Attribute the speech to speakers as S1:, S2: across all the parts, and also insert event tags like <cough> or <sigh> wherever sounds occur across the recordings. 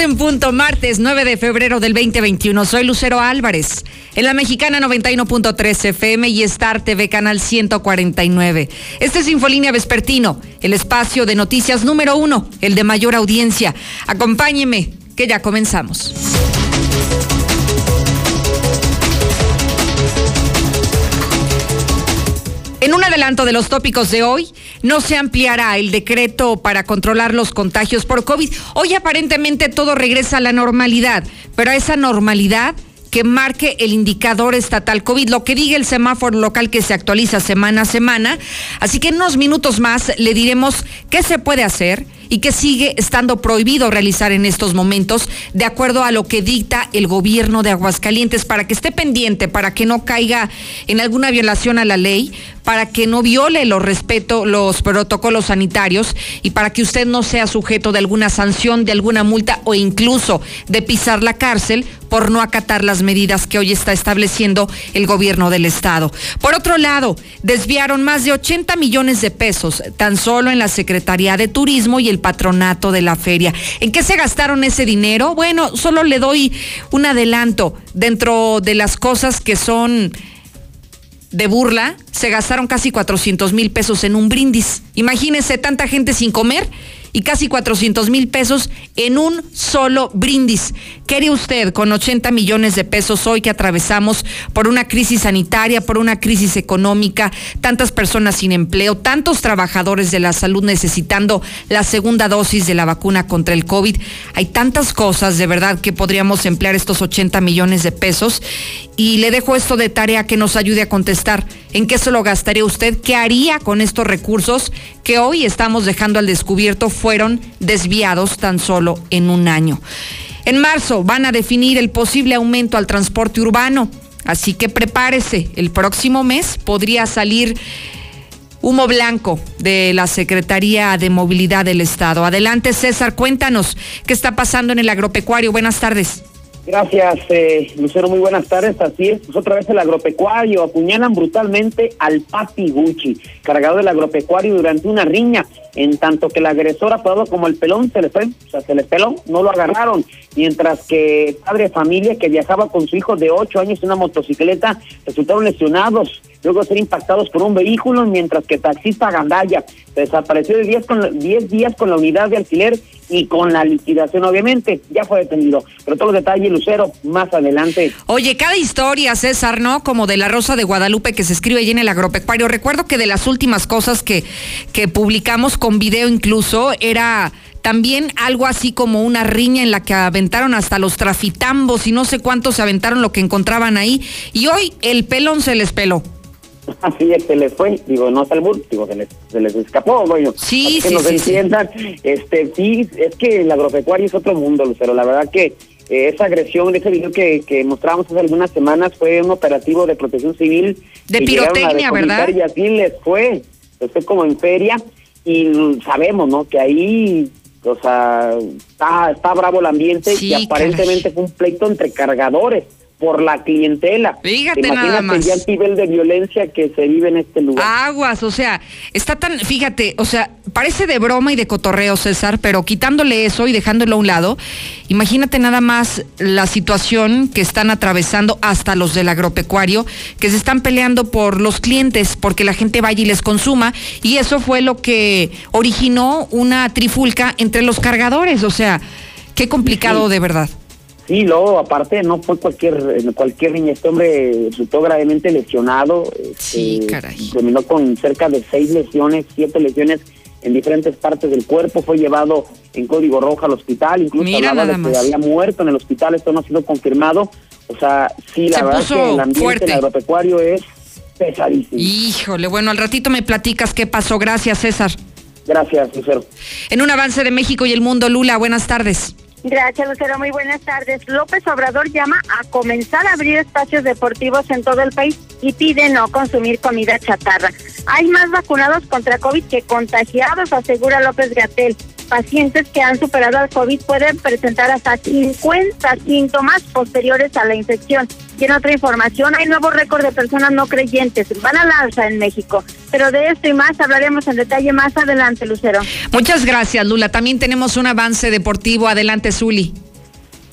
S1: En punto, martes 9 de febrero del 2021. Soy Lucero Álvarez, en la mexicana 91.3 FM y Star TV Canal 149. Este es Infolínea Vespertino, el espacio de noticias número uno, el de mayor audiencia. Acompáñeme, que ya comenzamos. En un adelanto de los tópicos de hoy, no se ampliará el decreto para controlar los contagios por COVID. Hoy aparentemente todo regresa a la normalidad, pero a esa normalidad que marque el indicador estatal COVID, lo que diga el semáforo local que se actualiza semana a semana. Así que en unos minutos más le diremos qué se puede hacer y que sigue estando prohibido realizar en estos momentos de acuerdo a lo que dicta el gobierno de Aguascalientes para que esté pendiente, para que no caiga en alguna violación a la ley, para que no viole los respeto, los protocolos sanitarios y para que usted no sea sujeto de alguna sanción, de alguna multa o incluso de pisar la cárcel por no acatar las medidas que hoy está estableciendo el gobierno del estado. Por otro lado, desviaron más de 80 millones de pesos tan solo en la Secretaría de Turismo y el patronato de la feria. ¿En qué se gastaron ese dinero? Bueno, solo le doy un adelanto dentro de las cosas que son de burla, se gastaron casi 400 mil pesos en un brindis. Imagínense tanta gente sin comer y casi 400 mil pesos en un solo brindis. ¿Qué usted con 80 millones de pesos hoy que atravesamos por una crisis sanitaria, por una crisis económica, tantas personas sin empleo, tantos trabajadores de la salud necesitando la segunda dosis de la vacuna contra el COVID? Hay tantas cosas de verdad que podríamos emplear estos 80 millones de pesos y le dejo esto de tarea que nos ayude a contestar. ¿En qué se lo gastaría usted? ¿Qué haría con estos recursos que hoy estamos dejando al descubierto? Fueron desviados tan solo en un año. En marzo van a definir el posible aumento al transporte urbano, así que prepárese. El próximo mes podría salir humo blanco de la Secretaría de Movilidad del Estado. Adelante, César, cuéntanos qué está pasando en el agropecuario. Buenas tardes.
S2: Gracias, eh, Lucero. Muy buenas tardes. Así es, pues otra vez el agropecuario. Apuñalan brutalmente al Papi Gucci, cargado del agropecuario durante una riña. En tanto que el agresor, apodado como el pelón, se le fue, o sea, se le peló, no lo agarraron. Mientras que padre de familia que viajaba con su hijo de ocho años en una motocicleta resultaron lesionados luego de ser impactados por un vehículo, mientras que taxista Gandaya desapareció de 10 con, diez días con la unidad de alquiler y con la liquidación, obviamente, ya fue detenido. Pero todos los detalles, Lucero, más adelante.
S1: Oye, cada historia, César, ¿no? Como de la Rosa de Guadalupe que se escribe allí en el agropecuario. Recuerdo que de las últimas cosas que, que publicamos con video incluso era también algo así como una riña en la que aventaron hasta los trafitambos y no sé cuántos se aventaron lo que encontraban ahí. Y hoy el pelón se les peló. <laughs>
S2: Así es, se les fue, digo, no el digo, se les, se les escapó, bueno.
S1: Sí,
S2: que nos entiendan, este, sí, es que el agropecuario es otro mundo, Lucero, la verdad que eh, esa agresión, ese video que, que mostramos hace algunas semanas fue un operativo de protección civil.
S1: De pirotecnia, ¿verdad?
S2: Y así les fue, les fue como en feria, y sabemos, ¿no? Que ahí o sea, está, está bravo el ambiente y aparentemente fue un pleito entre cargadores por la clientela.
S1: Fíjate nada más.
S2: ya el nivel de violencia que se vive en este lugar.
S1: Aguas, o sea, está tan, fíjate, o sea, parece de broma y de cotorreo, César, pero quitándole eso y dejándolo a un lado, imagínate nada más la situación que están atravesando hasta los del agropecuario, que se están peleando por los clientes, porque la gente vaya y les consuma, y eso fue lo que originó una trifulca entre los cargadores, o sea, qué complicado de verdad.
S2: Sí, luego aparte no fue cualquier cualquier niño, este hombre resultó gravemente lesionado,
S1: sí, este, caray.
S2: terminó con cerca de seis lesiones, siete lesiones en diferentes partes del cuerpo, fue llevado en código rojo al hospital, incluso hablaba de que había muerto en el hospital, esto no ha sido confirmado, o sea, sí, la verdad que el ambiente agropecuario es pesadísimo.
S1: Híjole, bueno, al ratito me platicas qué pasó, gracias César.
S2: Gracias, Lucero.
S1: En un avance de México y el mundo, Lula, buenas tardes.
S3: Gracias, Lucero. Muy buenas tardes. López Obrador llama a comenzar a abrir espacios deportivos en todo el país y pide no consumir comida chatarra. Hay más vacunados contra COVID que contagiados, asegura López Gatel. Pacientes que han superado al COVID pueden presentar hasta 50 síntomas posteriores a la infección. Y en otra información, hay nuevo récord de personas no creyentes. Van al alza en México. Pero de esto y más hablaremos en detalle más adelante, Lucero.
S1: Muchas gracias, Lula. También tenemos un avance deportivo. Adelante, Zuli.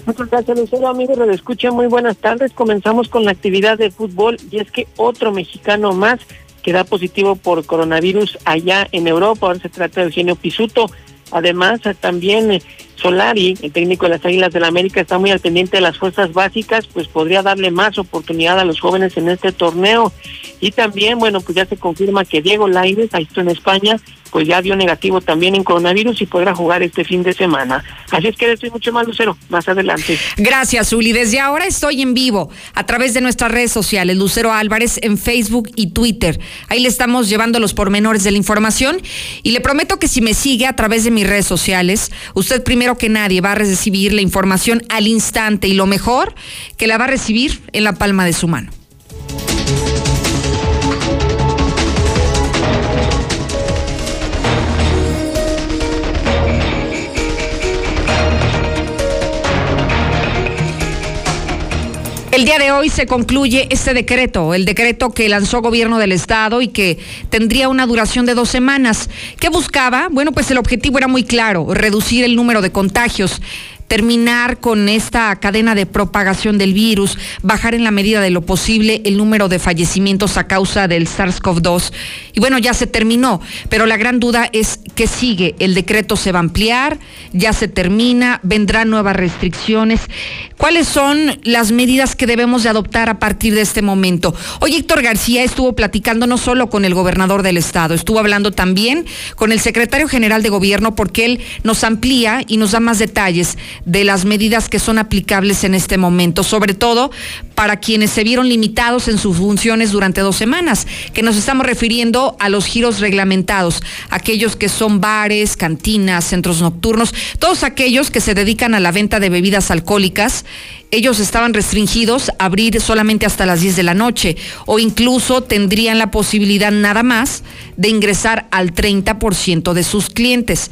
S4: Muchas gracias, Lucero. Amigos, lo escucha. Muy buenas tardes. Comenzamos con la actividad de fútbol y es que otro mexicano más queda positivo por coronavirus allá en Europa. Ahora se trata de Eugenio Pisuto. Además, también eh, Solari, el técnico de las Águilas del la América, está muy al pendiente de las fuerzas básicas, pues podría darle más oportunidad a los jóvenes en este torneo. Y también, bueno, pues ya se confirma que Diego Lainez, ahí está en España, pues ya dio negativo también en coronavirus y podrá jugar este fin de semana. Así es que estoy mucho más, Lucero, más adelante.
S1: Gracias, Uli. Desde ahora estoy en vivo a través de nuestras redes sociales, Lucero Álvarez en Facebook y Twitter. Ahí le estamos llevando los pormenores de la información y le prometo que si me sigue a través de mis redes sociales, usted primero que nadie va a recibir la información al instante y lo mejor que la va a recibir en la palma de su mano. El día de hoy se concluye este decreto, el decreto que lanzó gobierno del estado y que tendría una duración de dos semanas. ¿Qué buscaba? Bueno, pues el objetivo era muy claro, reducir el número de contagios terminar con esta cadena de propagación del virus, bajar en la medida de lo posible el número de fallecimientos a causa del SARS-CoV-2. Y bueno, ya se terminó, pero la gran duda es qué sigue. El decreto se va a ampliar, ya se termina, vendrán nuevas restricciones. ¿Cuáles son las medidas que debemos de adoptar a partir de este momento? Hoy Héctor García estuvo platicando no solo con el gobernador del estado, estuvo hablando también con el secretario general de gobierno porque él nos amplía y nos da más detalles de las medidas que son aplicables en este momento, sobre todo para quienes se vieron limitados en sus funciones durante dos semanas, que nos estamos refiriendo a los giros reglamentados, aquellos que son bares, cantinas, centros nocturnos, todos aquellos que se dedican a la venta de bebidas alcohólicas ellos estaban restringidos a abrir solamente hasta las 10 de la noche o incluso tendrían la posibilidad nada más de ingresar al 30% de sus clientes.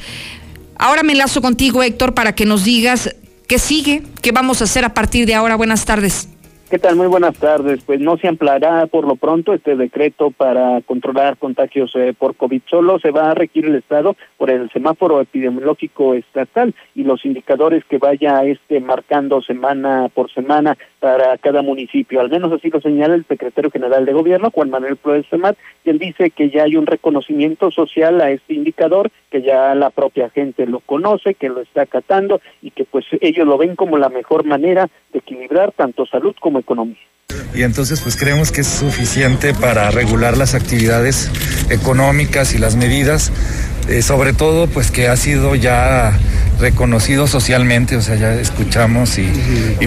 S1: Ahora me enlazo contigo, Héctor, para que nos digas qué sigue, qué vamos a hacer a partir de ahora. Buenas tardes.
S5: ¿Qué tal? Muy buenas tardes. Pues no se ampliará por lo pronto este decreto para controlar contagios eh, por COVID. Solo se va a requerir el Estado por el semáforo epidemiológico estatal y los indicadores que vaya este marcando semana por semana para cada municipio. Al menos así lo señala el secretario general de Gobierno, Juan Manuel Flores Semat, quien dice que ya hay un reconocimiento social a este indicador, que ya la propia gente lo conoce, que lo está acatando y que pues ellos lo ven como la mejor manera de equilibrar tanto salud como economía.
S6: Y entonces pues creemos que es suficiente para regular las actividades económicas y las medidas, eh, sobre todo pues que ha sido ya reconocido socialmente, o sea, ya escuchamos y,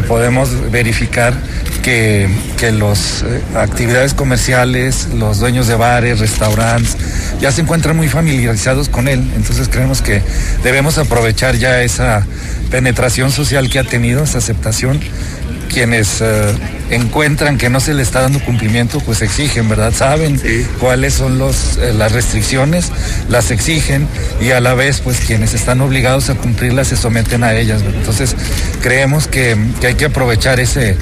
S6: podemos verificar que, que las eh, actividades comerciales, los dueños de bares, restaurantes, ya se encuentran muy familiarizados con él. Entonces creemos que debemos aprovechar ya esa penetración social que ha tenido, esa aceptación quienes eh, encuentran que no se le está dando cumplimiento, pues exigen, ¿verdad? Saben cuáles son los, eh, las restricciones, las exigen y a la vez, pues quienes están obligados a cumplirlas se someten a ellas. Entonces, creemos que, hay que aprovechar ese,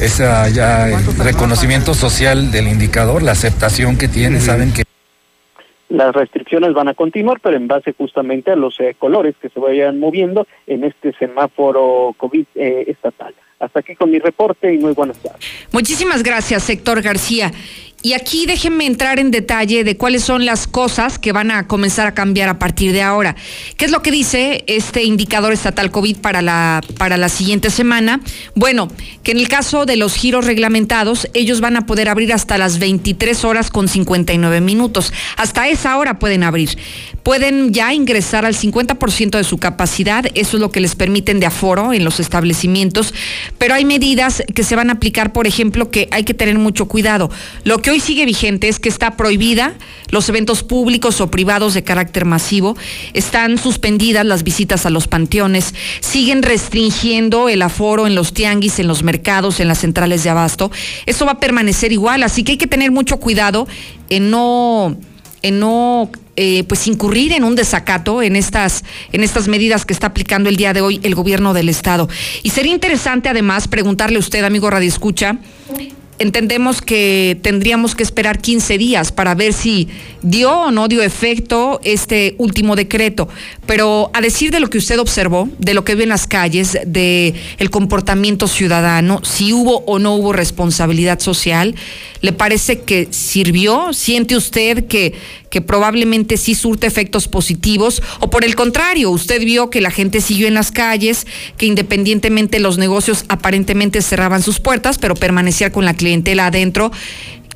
S6: ese ya, reconocimiento social del indicador, la aceptación que tiene, saben que
S5: las restricciones van a continuar, pero en base justamente a los eh, colores que se vayan moviendo en este semáforo COVID estatal. Hasta aquí con mi reporte y muy buenas tardes.
S1: Muchísimas gracias, Héctor García. Y aquí déjenme entrar en detalle de cuáles son las cosas que van a comenzar a cambiar a partir de ahora. ¿Qué es lo que dice este indicador estatal COVID para la, para la siguiente semana? Bueno, que en el caso de los giros reglamentados, ellos van a poder abrir hasta las 23 horas con 59 minutos. Hasta esa hora pueden abrir. Pueden ya ingresar al 50% de su capacidad, eso es lo que les permiten de aforo en los establecimientos, pero hay medidas que se van a aplicar, por ejemplo, que hay que tener mucho cuidado. Lo que hoy sigue vigente es que está prohibida los eventos públicos o privados de carácter masivo, están suspendidas las visitas a los panteones, siguen restringiendo el aforo en los tianguis, en los mercados, en las centrales de abasto. Eso va a permanecer igual, así que hay que tener mucho cuidado en no en no eh, pues incurrir en un desacato en estas, en estas medidas que está aplicando el día de hoy el gobierno del estado. Y sería interesante además preguntarle a usted, amigo Radio Escucha, entendemos que tendríamos que esperar 15 días para ver si dio o no dio efecto este último decreto. Pero a decir de lo que usted observó, de lo que ve en las calles, de el comportamiento ciudadano, si hubo o no hubo responsabilidad social, ¿le parece que sirvió? ¿Siente usted que, que probablemente sí surte efectos positivos? ¿O por el contrario, usted vio que la gente siguió en las calles, que independientemente los negocios aparentemente cerraban sus puertas, pero permanecía con la clientela adentro?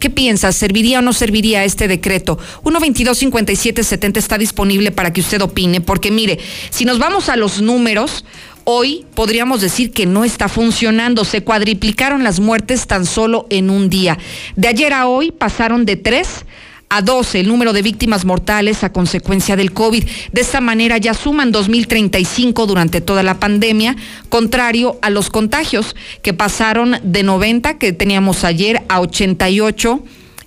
S1: ¿Qué piensas? ¿Serviría o no serviría este decreto? 122-5770 está disponible para que usted opine, porque mire, si nos vamos a los números, hoy podríamos decir que no está funcionando. Se cuadriplicaron las muertes tan solo en un día. De ayer a hoy pasaron de tres a 12 el número de víctimas mortales a consecuencia del COVID. De esta manera ya suman 2.035 durante toda la pandemia, contrario a los contagios que pasaron de 90 que teníamos ayer a 88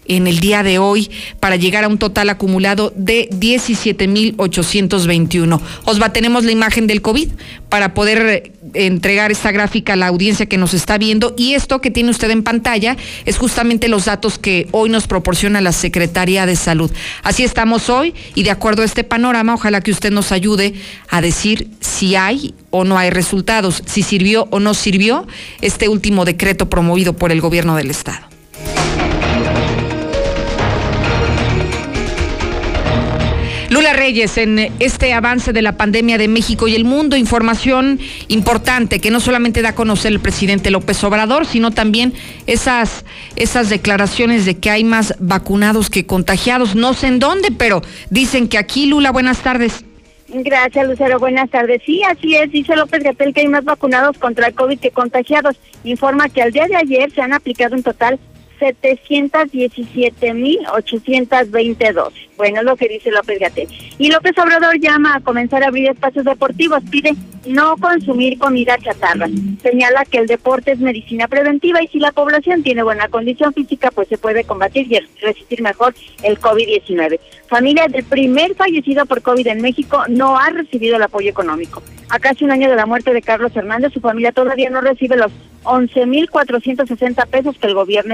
S1: en el día de hoy para llegar a un total acumulado de 17.821. Osva, tenemos la imagen del COVID para poder eh, entregar esta gráfica a la audiencia que nos está viendo y esto que tiene usted en pantalla es justamente los datos que hoy nos proporciona la Secretaría de Salud. Así estamos hoy y de acuerdo a este panorama, ojalá que usted nos ayude a decir si hay o no hay resultados, si sirvió o no sirvió este último decreto promovido por el gobierno del Estado. Reyes, en este avance de la pandemia de México y el mundo, información importante que no solamente da a conocer el presidente López Obrador, sino también esas, esas declaraciones de que hay más vacunados que contagiados. No sé en dónde, pero dicen que aquí, Lula, buenas tardes.
S3: Gracias, Lucero. Buenas tardes. Sí, así es. Dice López Gatel que hay más vacunados contra el COVID que contagiados. Informa que al día de ayer se han aplicado en total 717.820 dosis. Bueno, es lo que dice López Gatel. Y López Obrador llama a comenzar a abrir espacios deportivos. Pide no consumir comida chatarra. Señala que el deporte es medicina preventiva y si la población tiene buena condición física, pues se puede combatir y resistir mejor el COVID-19. Familia del primer fallecido por COVID en México no ha recibido el apoyo económico. A casi un año de la muerte de Carlos Hernández, su familia todavía no recibe los 11.460 pesos que el gobierno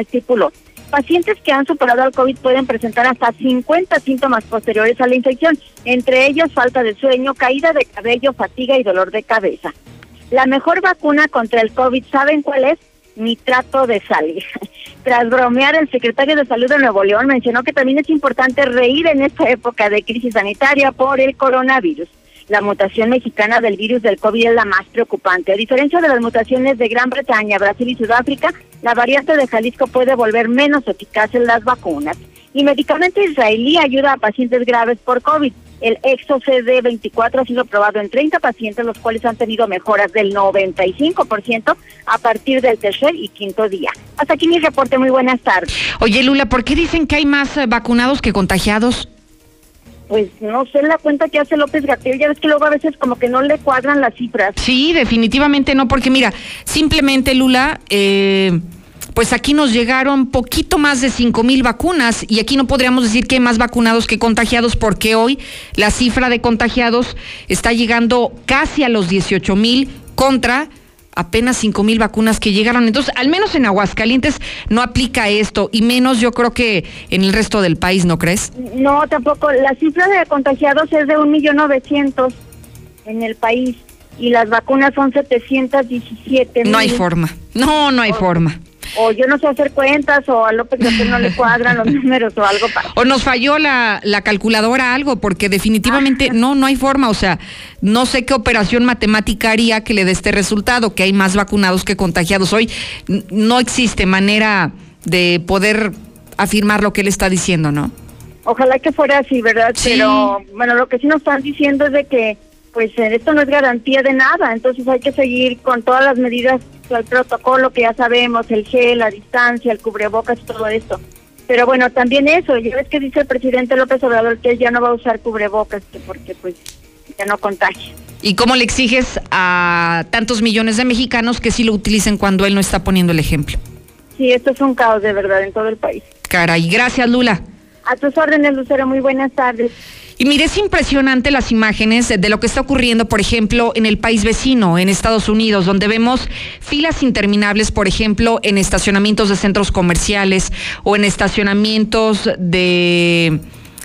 S3: Pacientes que han superado al COVID pueden presentar hasta 50 síntomas posteriores a la infección, entre ellos falta de sueño, caída de cabello, fatiga y dolor de cabeza. La mejor vacuna contra el COVID, ¿saben cuál es? Nitrato de sal. <laughs> Tras bromear, el secretario de Salud de Nuevo León mencionó que también es importante reír en esta época de crisis sanitaria por el coronavirus la mutación mexicana del virus del COVID es la más preocupante. A diferencia de las mutaciones de Gran Bretaña, Brasil y Sudáfrica, la variante de Jalisco puede volver menos eficaz en las vacunas. Y medicamento israelí ayuda a pacientes graves por COVID. El ExoCD24 ha sido probado en 30 pacientes, los cuales han tenido mejoras del 95% a partir del tercer y quinto día. Hasta aquí mi reporte. Muy buenas tardes.
S1: Oye, Lula, ¿por qué dicen que hay más vacunados que contagiados?
S3: Pues no sé la cuenta que hace López Gatel, ya ves que luego a veces como que no le cuadran las cifras.
S1: Sí, definitivamente no, porque mira, simplemente Lula, eh, pues aquí nos llegaron poquito más de cinco mil vacunas y aquí no podríamos decir que hay más vacunados que contagiados porque hoy la cifra de contagiados está llegando casi a los 18 mil contra apenas cinco mil vacunas que llegaron. Entonces, al menos en Aguascalientes no aplica esto, y menos yo creo que en el resto del país, ¿no crees?
S3: No, tampoco. La cifra de contagiados es de un millón novecientos en el país y las vacunas son 717
S1: No hay forma. No, no hay forma
S3: o yo no sé hacer cuentas o a López Gatel no le cuadran los <laughs> números o algo para.
S1: O nos falló la, la calculadora algo, porque definitivamente ah. no, no hay forma, o sea, no sé qué operación matemática haría que le dé este resultado, que hay más vacunados que contagiados hoy. No existe manera de poder afirmar lo que él está diciendo, ¿no?
S3: Ojalá que fuera así, ¿verdad? Pero bueno, lo que sí nos están diciendo es de que pues esto no es garantía de nada, entonces hay que seguir con todas las medidas, el protocolo que ya sabemos, el gel, la distancia, el cubrebocas, todo esto. Pero bueno, también eso, ya ves que dice el presidente López Obrador que él ya no va a usar cubrebocas, que porque pues ya no contagia.
S1: ¿Y cómo le exiges a tantos millones de mexicanos que sí lo utilicen cuando él no está poniendo el ejemplo?
S3: Sí, esto es un caos de verdad en todo el país.
S1: Caray, gracias Lula.
S3: A tus órdenes, Lucero, muy buenas tardes.
S1: Y mire, es impresionante las imágenes de lo que está ocurriendo, por ejemplo, en el país vecino, en Estados Unidos, donde vemos filas interminables, por ejemplo, en estacionamientos de centros comerciales o en estacionamientos de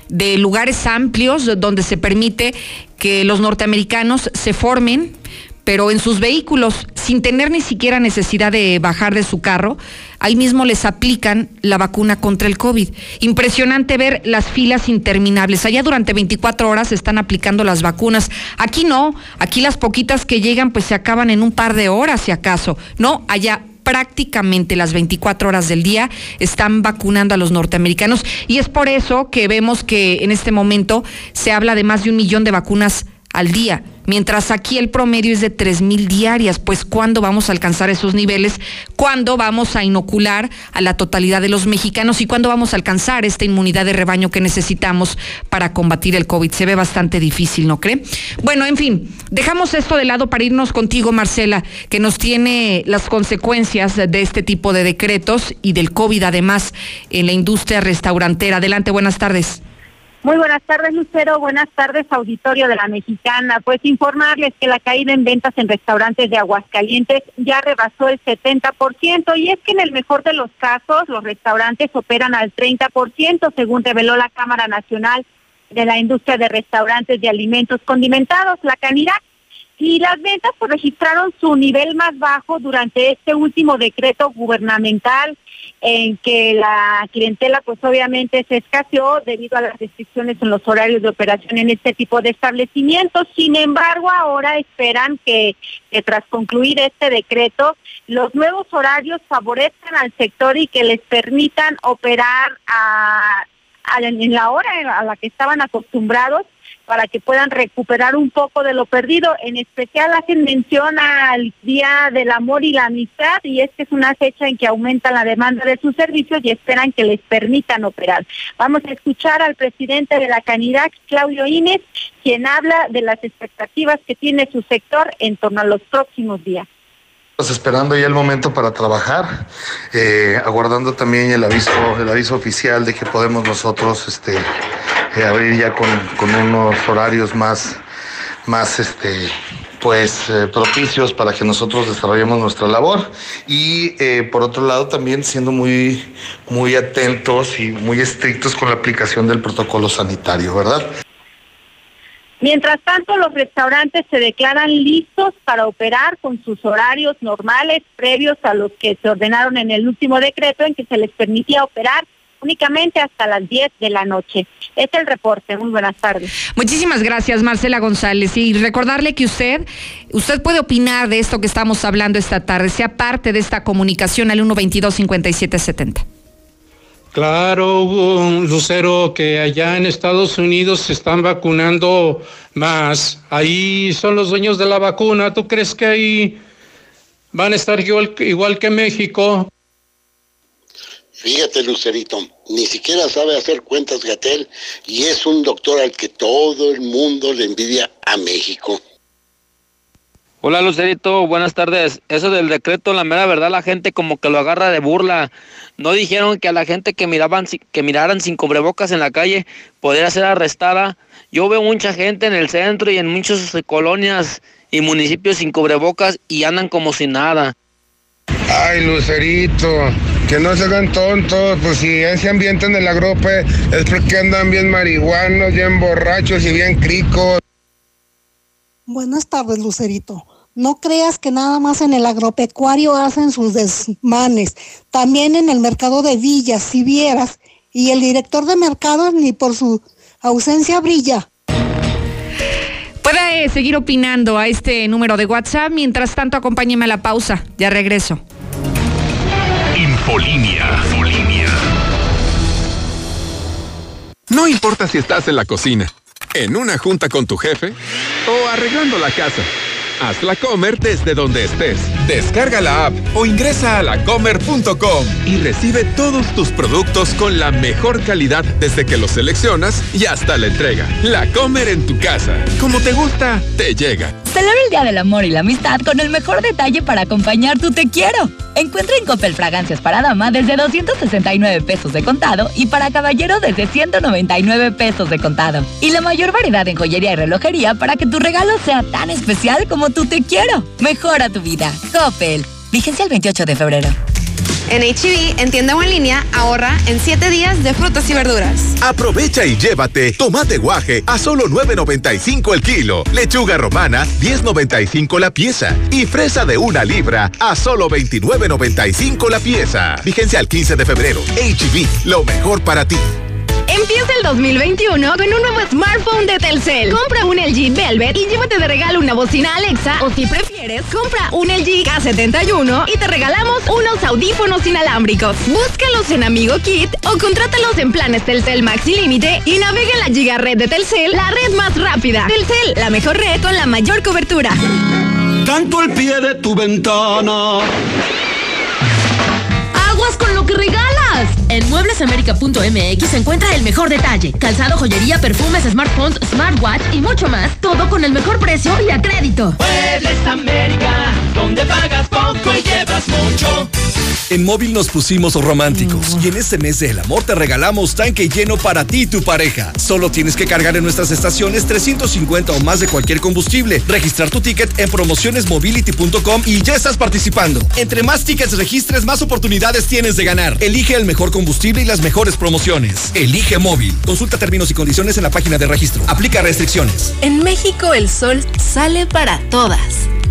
S1: de lugares amplios donde se permite que los norteamericanos se formen, pero en sus vehículos, sin tener ni siquiera necesidad de bajar de su carro, ahí mismo les aplican la vacuna contra el COVID. Impresionante ver las filas interminables. Allá durante 24 horas están aplicando las vacunas. Aquí no, aquí las poquitas que llegan pues se acaban en un par de horas si acaso. No, allá prácticamente las 24 horas del día están vacunando a los norteamericanos y es por eso que vemos que en este momento se habla de más de un millón de vacunas al día mientras aquí el promedio es de tres mil diarias. Pues ¿cuándo vamos a alcanzar esos niveles? ¿Cuándo vamos a inocular a la totalidad de los mexicanos? ¿Y cuándo vamos a alcanzar esta inmunidad de rebaño que necesitamos para combatir el COVID? Se ve bastante difícil, ¿no cree? Bueno, en fin, dejamos esto de lado para irnos contigo, Marcela, que nos tiene las consecuencias de este tipo de decretos y del COVID además en la industria restaurantera. Adelante, buenas tardes.
S3: Muy buenas tardes, Lucero. Buenas tardes, auditorio de la Mexicana. Pues informarles que la caída en ventas en restaurantes de Aguascalientes ya rebasó el 70% y es que en el mejor de los casos los restaurantes operan al 30%, según reveló la Cámara Nacional de la Industria de Restaurantes de Alimentos Condimentados, la Canidad. Y las ventas pues, registraron su nivel más bajo durante este último decreto gubernamental en que la clientela pues obviamente se escaseó debido a las restricciones en los horarios de operación en este tipo de establecimientos. Sin embargo, ahora esperan que, tras concluir este decreto, los nuevos horarios favorezcan al sector y que les permitan operar en la hora a la que estaban acostumbrados para que puedan recuperar un poco de lo perdido. En especial hacen mención al Día del Amor y la Amistad y es que es una fecha en que aumenta la demanda de sus servicios y esperan que les permitan operar. Vamos a escuchar al presidente de la Canidad, Claudio Inés, quien habla de las expectativas que tiene su sector en torno a los próximos días.
S7: Esperando ya el momento para trabajar, eh, aguardando también el aviso, el aviso oficial de que podemos nosotros este, eh, abrir ya con, unos horarios más, más este, pues eh, propicios para que nosotros desarrollemos nuestra labor y por otro lado también siendo muy muy atentos y muy estrictos con la aplicación del protocolo sanitario, ¿verdad?
S3: Mientras tanto, los restaurantes se declaran listos para operar con sus horarios normales previos a los que se ordenaron en el último decreto en que se les permitía operar únicamente hasta las 10 de la noche. Es el reporte. Muy buenas tardes.
S1: Muchísimas gracias, Marcela González. Y recordarle que usted, usted puede opinar de esto que estamos hablando esta tarde, sea parte de esta comunicación al 122 5770.
S8: Claro, Lucero, que allá en Estados Unidos se están vacunando más. Ahí son los dueños de la vacuna. ¿Tú crees que ahí van a estar igual, igual que México?
S9: Fíjate, Lucerito, ni siquiera sabe hacer cuentas Gatel y es un doctor al que todo el mundo le envidia a México.
S10: Hola Lucerito, buenas tardes. Eso del decreto, la mera verdad, la gente como que lo agarra de burla. No dijeron que a la gente que miraban que miraran sin cubrebocas en la calle podría ser arrestada. Yo veo mucha gente en el centro y en muchas colonias y municipios sin cubrebocas y andan como si nada.
S11: Ay, Lucerito, que no se hagan tontos, pues si ese ambiente en el agrope es porque andan bien marihuanos, bien borrachos y bien cricos.
S12: Buenas tardes, Lucerito. No creas que nada más en el agropecuario hacen sus desmanes. También en el mercado de villas, si vieras. Y el director de mercados ni por su ausencia brilla.
S1: Puede seguir opinando a este número de WhatsApp. Mientras tanto, acompáñeme a la pausa. Ya regreso.
S13: Infolinia. Infolinia. No importa si estás en la cocina en una junta con tu jefe o arreglando la casa. Hazla comer desde donde estés Descarga la app o ingresa a lacomer.com y recibe todos tus productos con la mejor calidad desde que los seleccionas y hasta la entrega. La Comer en tu casa. Como te gusta, te llega.
S14: Celebra el Día del Amor y la Amistad con el mejor detalle para acompañar tu te quiero. Encuentra en Coppel fragancias para dama desde 269 pesos de contado y para caballero desde 199 pesos de contado. Y la mayor variedad en joyería y relojería para que tu regalo sea tan especial como tu te quiero. Mejora tu vida. Coppel. Vigencia el 28 de febrero.
S15: En HB, e en tienda o en línea, ahorra en 7 días de frutas y verduras.
S16: Aprovecha y llévate tomate guaje a solo 9.95 el kilo, lechuga romana 10.95 la pieza y fresa de una libra a solo 29.95 la pieza. Vigencia al 15 de febrero. HB, e lo mejor para ti.
S15: Empieza el 2021 con un nuevo smartphone de Telcel. Compra un LG Velvet y llévate de regalo una bocina Alexa o si prefieres, compra un LG K71 y te regalamos unos audífonos inalámbricos. Búscalos en Amigo Kit o contrátalos en planes Telcel Maxi Límite y navega en la Giga Red de Telcel, la red más rápida. Telcel, la mejor red con la mayor cobertura.
S17: Tanto al pie de tu ventana.
S14: En mueblesamerica.mx se encuentra el mejor detalle. Calzado, joyería, perfumes, smartphones, smartwatch y mucho más. Todo con el mejor precio y a crédito.
S17: Muebles América, donde pagas poco y llevas mucho.
S18: En móvil nos pusimos románticos y en este mes del amor te regalamos tanque lleno para ti y tu pareja. Solo tienes que cargar en nuestras estaciones 350 o más de cualquier combustible, registrar tu ticket en promocionesmobility.com y ya estás participando. Entre más tickets registres, más oportunidades tienes de ganar. Elige el mejor combustible y las mejores promociones. Elige móvil. Consulta términos y condiciones en la página de registro. Aplica restricciones.
S14: En México el sol sale para todas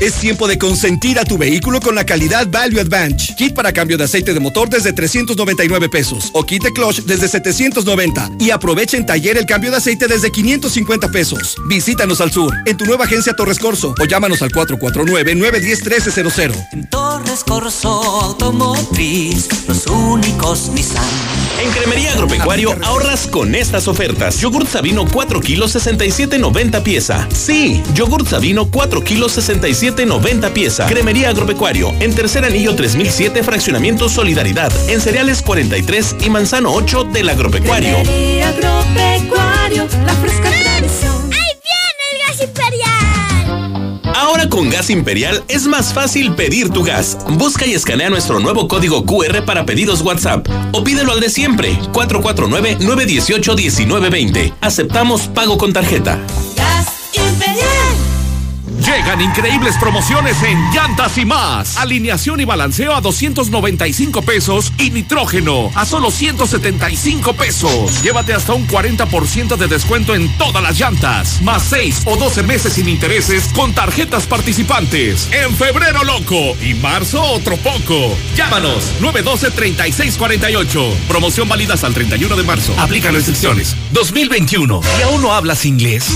S19: Es tiempo de consentir a tu vehículo con la calidad Value Advantage. Kit para cambio de aceite de motor desde 399 pesos o kit de clutch desde 790. Y aprovecha en taller el cambio de aceite desde 550 pesos. Visítanos al sur, en tu nueva agencia Torres Corso o llámanos al 449-910-1300.
S20: En Torres Corso Automotriz, los únicos Nissan.
S21: En Cremería Agropecuario ahorras con estas ofertas. Yogurt Sabino 4 kilos 67.90 pieza. Sí, yogurt Sabino 4 kilos 67.90 pieza. Cremería Agropecuario en Tercer Anillo 3007 Fraccionamiento Solidaridad. En Cereales 43 y Manzano 8 del Agropecuario. Ahora con Gas Imperial es más fácil pedir tu gas. Busca y escanea nuestro nuevo código QR para pedidos WhatsApp o pídelo al de siempre 449-918-1920. Aceptamos pago con tarjeta.
S22: Llegan increíbles promociones en Llantas y más. Alineación y balanceo a 295 pesos y nitrógeno a solo 175 pesos. Llévate hasta un 40% de descuento en todas las llantas. Más 6 o 12 meses sin intereses con tarjetas participantes. En febrero loco y marzo otro poco. Llámanos 912-3648. Promoción válida hasta el 31 de marzo. Aplican restricciones. 2021. ¿Y aún no hablas inglés?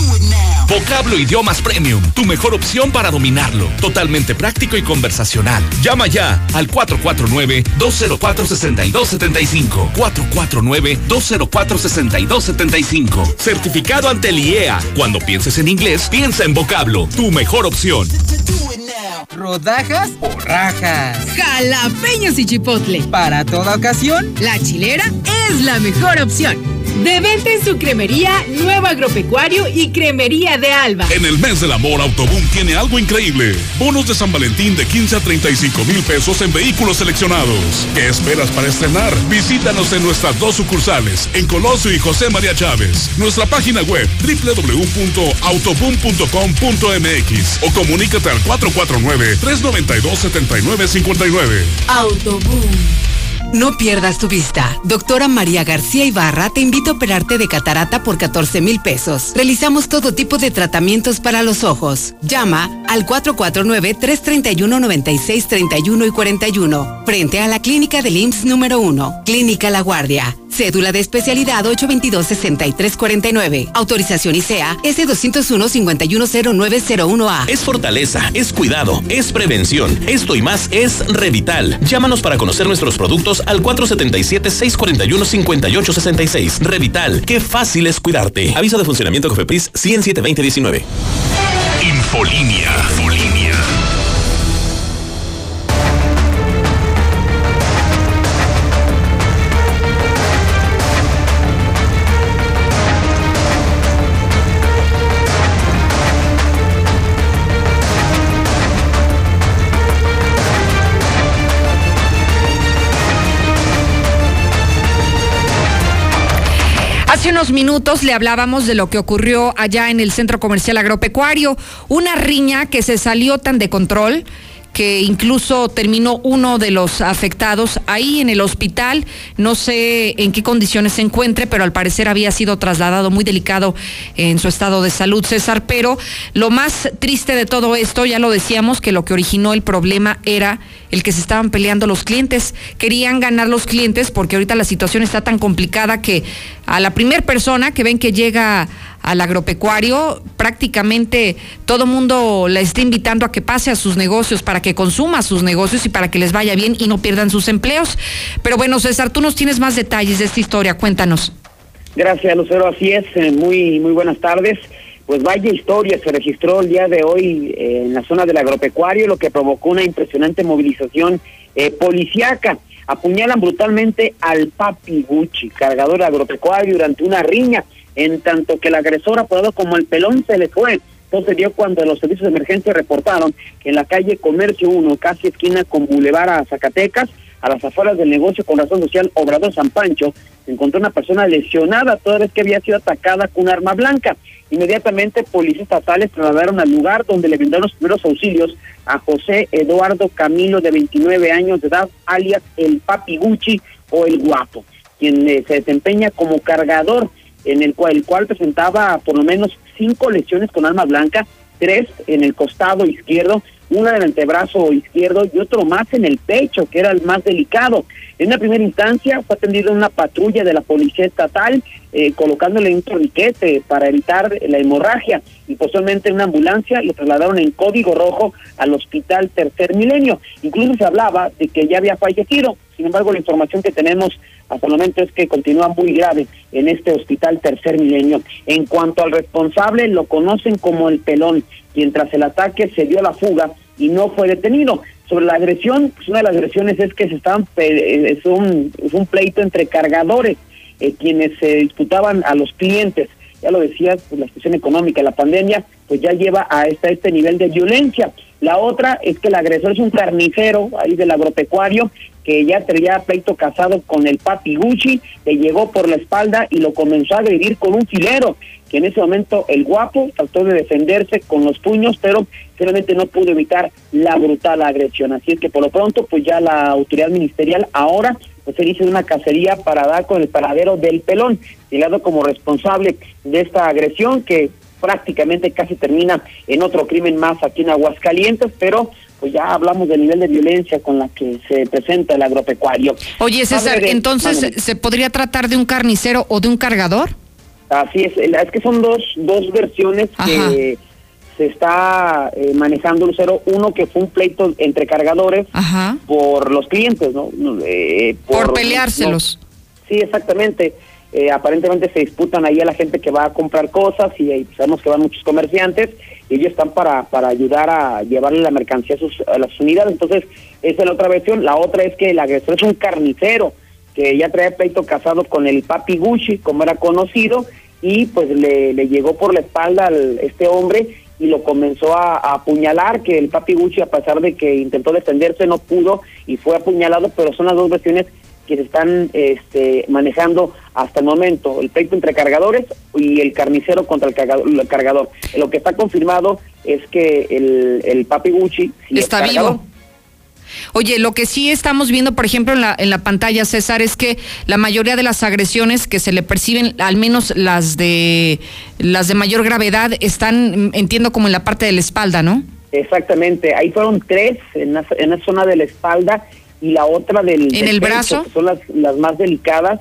S22: Vocablo Idiomas Premium, tu mejor opción para dominarlo. Totalmente práctico y conversacional. Llama ya al 449-204-6275. 449-204-6275. Certificado ante el IEA. Cuando pienses en inglés, piensa en vocablo, tu mejor opción.
S23: ¿Rodajas o rajas?
S17: Jalapeños y chipotle.
S23: Para toda ocasión,
S17: La chilera es la mejor opción. De venta en su cremería Nuevo Agropecuario y Cremería de Alba.
S24: En el mes del amor, Autoboom tiene algo increíble. Bonos de San Valentín de 15 a 35 mil pesos en vehículos seleccionados. ¿Qué esperas para estrenar? Visítanos en nuestras dos sucursales, en Colosio y José María Chávez. Nuestra página web www.autoboom.com.mx o comunícate al 449-392-7959.
S25: Autoboom. No pierdas tu vista. Doctora María García Ibarra te invita a operarte de catarata por 14 mil pesos. Realizamos todo tipo de tratamientos para los ojos. Llama al 449-331-9631 y 41. Frente a la clínica del IMSS número 1. Clínica La Guardia. Cédula de especialidad 822-6349. Autorización ICEA S201-510901A.
S21: Es fortaleza, es cuidado, es prevención. Esto y más es Revital. Llámanos para conocer nuestros productos al 477-641-5866. Revital, qué fácil es cuidarte. Aviso de funcionamiento Cofepris 107-2019.
S13: Infolinia. Infolinia.
S1: Hace unos minutos le hablábamos de lo que ocurrió allá en el Centro Comercial Agropecuario, una riña que se salió tan de control que incluso terminó uno de los afectados ahí en el hospital. No sé en qué condiciones se encuentre, pero al parecer había sido trasladado muy delicado en su estado de salud, César. Pero lo más triste de todo esto, ya lo decíamos, que lo que originó el problema era el que se estaban peleando los clientes. Querían ganar los clientes porque ahorita la situación está tan complicada que a la primer persona que ven que llega al agropecuario, prácticamente todo mundo la está invitando a que pase a sus negocios, para que consuma sus negocios y para que les vaya bien y no pierdan sus empleos. Pero bueno, César, tú nos tienes más detalles de esta historia, cuéntanos.
S2: Gracias, Lucero. Así es. eh, Muy, muy buenas tardes. Pues vaya historia se registró el día de hoy eh, en la zona del agropecuario, lo que provocó una impresionante movilización eh, policiaca. Apuñalan brutalmente al Papi Gucci, cargador agropecuario, durante una riña, en tanto que el agresor, apodado como el pelón, se le fue. Entonces dio cuando los servicios de emergencia reportaron que en la calle Comercio 1, casi esquina con Boulevard a Zacatecas, a las afueras del negocio con razón social Obrador San Pancho, se encontró una persona lesionada toda vez que había sido atacada con un arma blanca. Inmediatamente policías estatales trasladaron al lugar donde le brindaron los primeros auxilios a José Eduardo Camilo de 29 años de edad, alias el Papi Gucci o el Guapo, quien eh, se desempeña como cargador en el cual, el cual presentaba por lo menos cinco lesiones con arma blanca, tres en el costado izquierdo, una en el antebrazo izquierdo y otro más en el pecho, que era el más delicado. En una primera instancia fue atendido en una patrulla de la policía estatal, eh, colocándole un torniquete para evitar la hemorragia y posteriormente en una ambulancia lo trasladaron en código rojo al hospital Tercer Milenio. Incluso se hablaba de que ya había fallecido. Sin embargo, la información que tenemos hasta el momento es que continúa muy grave en este hospital Tercer Milenio. En cuanto al responsable, lo conocen como el pelón, quien tras el ataque se dio la fuga y no fue detenido. Sobre la agresión, pues una de las agresiones es que se estaban, es un, es un pleito entre cargadores, eh, quienes se disputaban a los clientes. Ya lo decías, pues la situación económica, la pandemia, pues ya lleva a este, este nivel de violencia. La otra es que el agresor es un carnicero ahí del agropecuario que ya tenía pleito casado con el papi Gucci, le llegó por la espalda y lo comenzó a agredir con un filero, que en ese momento el guapo trató de defenderse con los puños, pero finalmente no pudo evitar la brutal agresión. Así es que por lo pronto, pues ya la autoridad ministerial ahora pues se hizo una cacería para dar con el paradero del pelón, llegado como responsable de esta agresión que prácticamente casi termina en otro crimen más aquí en Aguascalientes, pero pues ya hablamos del nivel de violencia con la que se presenta el agropecuario.
S1: Oye, César, entonces, ¿se podría tratar de un carnicero o de un cargador?
S2: Así es, es que son dos, dos versiones que se está eh, manejando, Lucero. Uno que fue un pleito entre cargadores por los clientes, ¿no?
S1: Eh, por, peleárselos.
S2: sí, exactamente. Eh, aparentemente se disputan ahí a la gente que va a comprar cosas y sabemos que van muchos comerciantes y ellos están para, para ayudar a llevarle la mercancía a, sus, a las unidades. Entonces, esa es la otra versión. La otra es que el agresor es un carnicero que ya traía pleito casado con el papi Gucci, como era conocido, y pues le, le llegó por la espalda al, este hombre y lo comenzó a, a, apuñalar, que el papi Gucci, a pesar de que intentó defenderse, no pudo y fue apuñalado, pero son las dos versiones que se están este, manejando hasta el momento, el pleito entre cargadores y el carnicero contra el cargador. Lo que está confirmado es que el, el Papi Gucci
S1: está vivo. Oye, lo que sí estamos viendo, por ejemplo, en la, en la pantalla, César, es que la mayoría de las agresiones que se le perciben, al menos las de las de mayor gravedad, están, entiendo, como en la parte de la espalda, ¿no?
S2: Exactamente, ahí fueron tres en la, en la zona de la espalda y la otra del...
S1: ¿En el brazo?
S2: Que son las, las más delicadas,